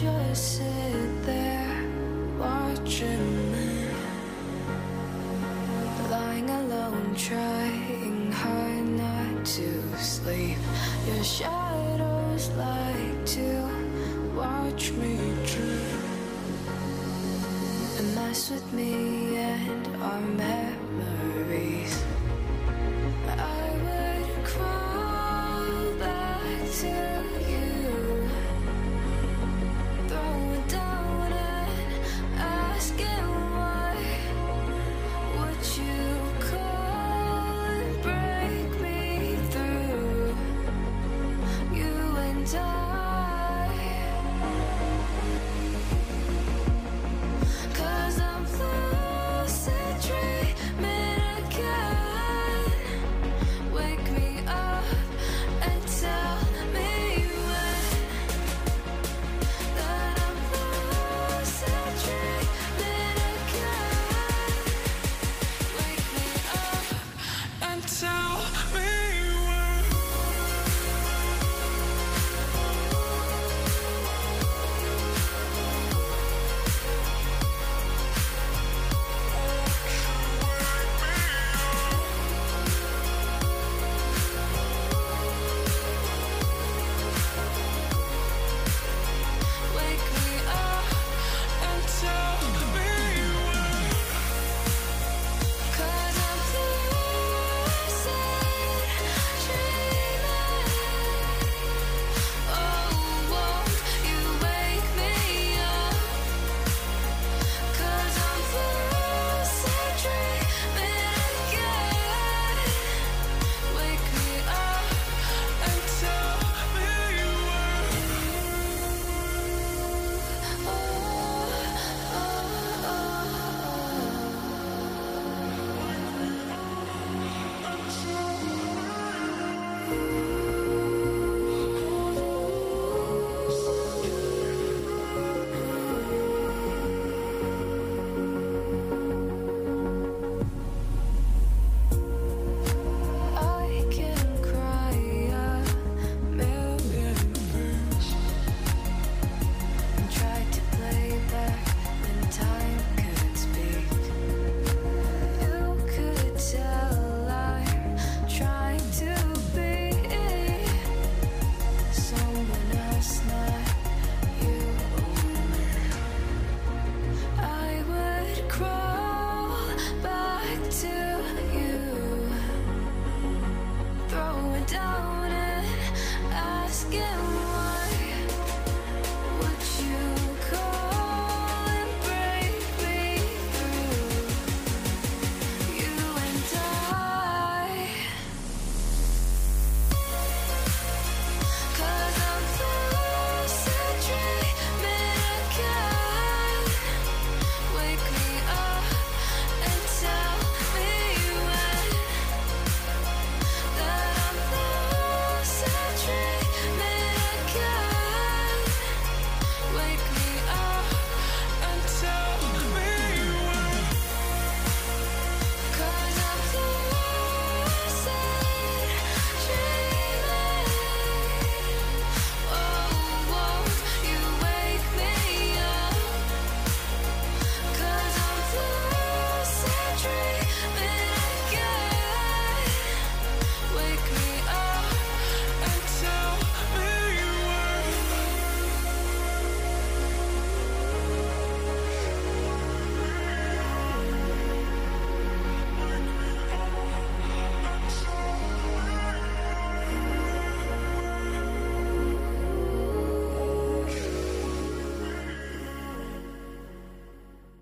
Just sit there watching me, lying alone, trying hard not to sleep. Your shadows like to watch me dream and mess with me and our memories. I would crawl back to